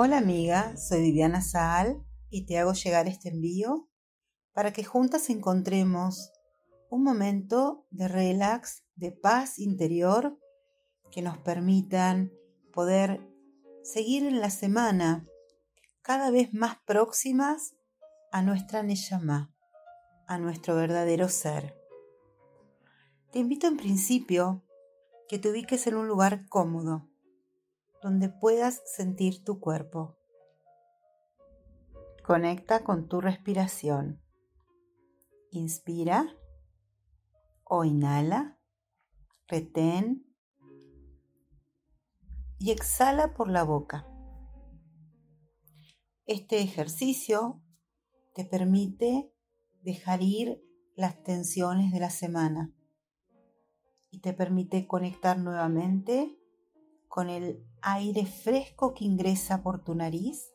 Hola amiga, soy Viviana Saal y te hago llegar este envío para que juntas encontremos un momento de relax, de paz interior que nos permitan poder seguir en la semana cada vez más próximas a nuestra Neyamá, a nuestro verdadero ser. Te invito en principio que te ubiques en un lugar cómodo donde puedas sentir tu cuerpo. Conecta con tu respiración. Inspira o inhala, retén y exhala por la boca. Este ejercicio te permite dejar ir las tensiones de la semana y te permite conectar nuevamente con el aire fresco que ingresa por tu nariz,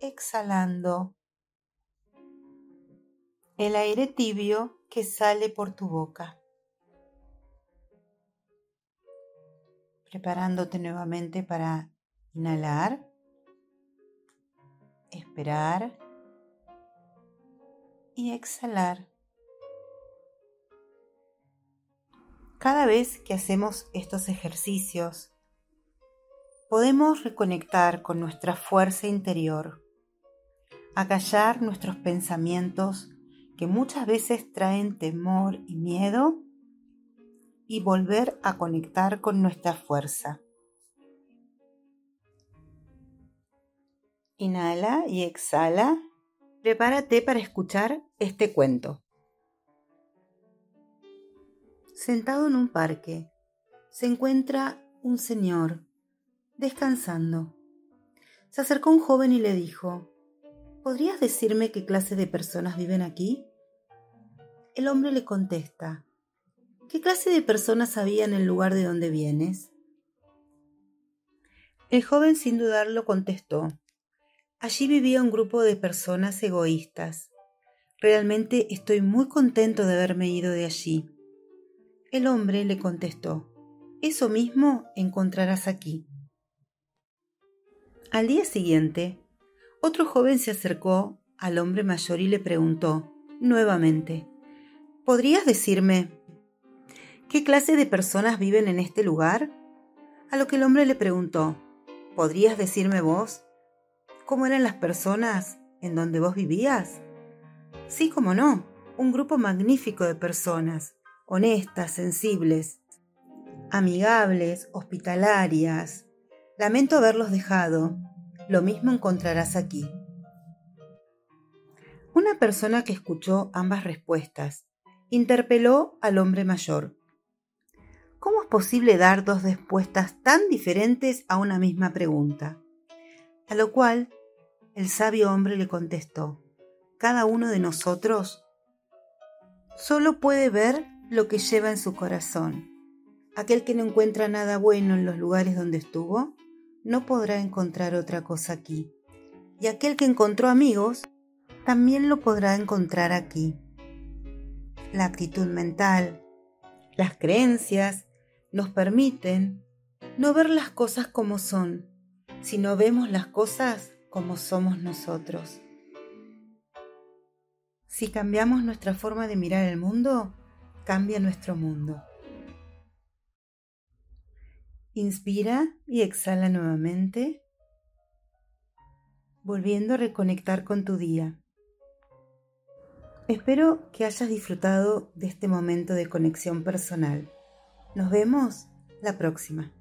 exhalando el aire tibio que sale por tu boca. Preparándote nuevamente para inhalar, esperar y exhalar. Cada vez que hacemos estos ejercicios, podemos reconectar con nuestra fuerza interior, acallar nuestros pensamientos que muchas veces traen temor y miedo y volver a conectar con nuestra fuerza. Inhala y exhala. Prepárate para escuchar este cuento. Sentado en un parque, se encuentra un señor descansando. Se acercó un joven y le dijo, ¿Podrías decirme qué clase de personas viven aquí? El hombre le contesta, ¿qué clase de personas había en el lugar de donde vienes? El joven sin dudarlo contestó, allí vivía un grupo de personas egoístas. Realmente estoy muy contento de haberme ido de allí. El hombre le contestó, Eso mismo encontrarás aquí. Al día siguiente, otro joven se acercó al hombre mayor y le preguntó nuevamente, ¿Podrías decirme qué clase de personas viven en este lugar? A lo que el hombre le preguntó, ¿podrías decirme vos cómo eran las personas en donde vos vivías? Sí, como no, un grupo magnífico de personas, honestas, sensibles, amigables, hospitalarias. Lamento haberlos dejado. Lo mismo encontrarás aquí. Una persona que escuchó ambas respuestas interpeló al hombre mayor. ¿Cómo es posible dar dos respuestas tan diferentes a una misma pregunta? A lo cual el sabio hombre le contestó, cada uno de nosotros solo puede ver lo que lleva en su corazón. Aquel que no encuentra nada bueno en los lugares donde estuvo, no podrá encontrar otra cosa aquí. Y aquel que encontró amigos, también lo podrá encontrar aquí. La actitud mental, las creencias, nos permiten no ver las cosas como son, sino vemos las cosas como somos nosotros. Si cambiamos nuestra forma de mirar el mundo, cambia nuestro mundo. Inspira y exhala nuevamente, volviendo a reconectar con tu día. Espero que hayas disfrutado de este momento de conexión personal. Nos vemos la próxima.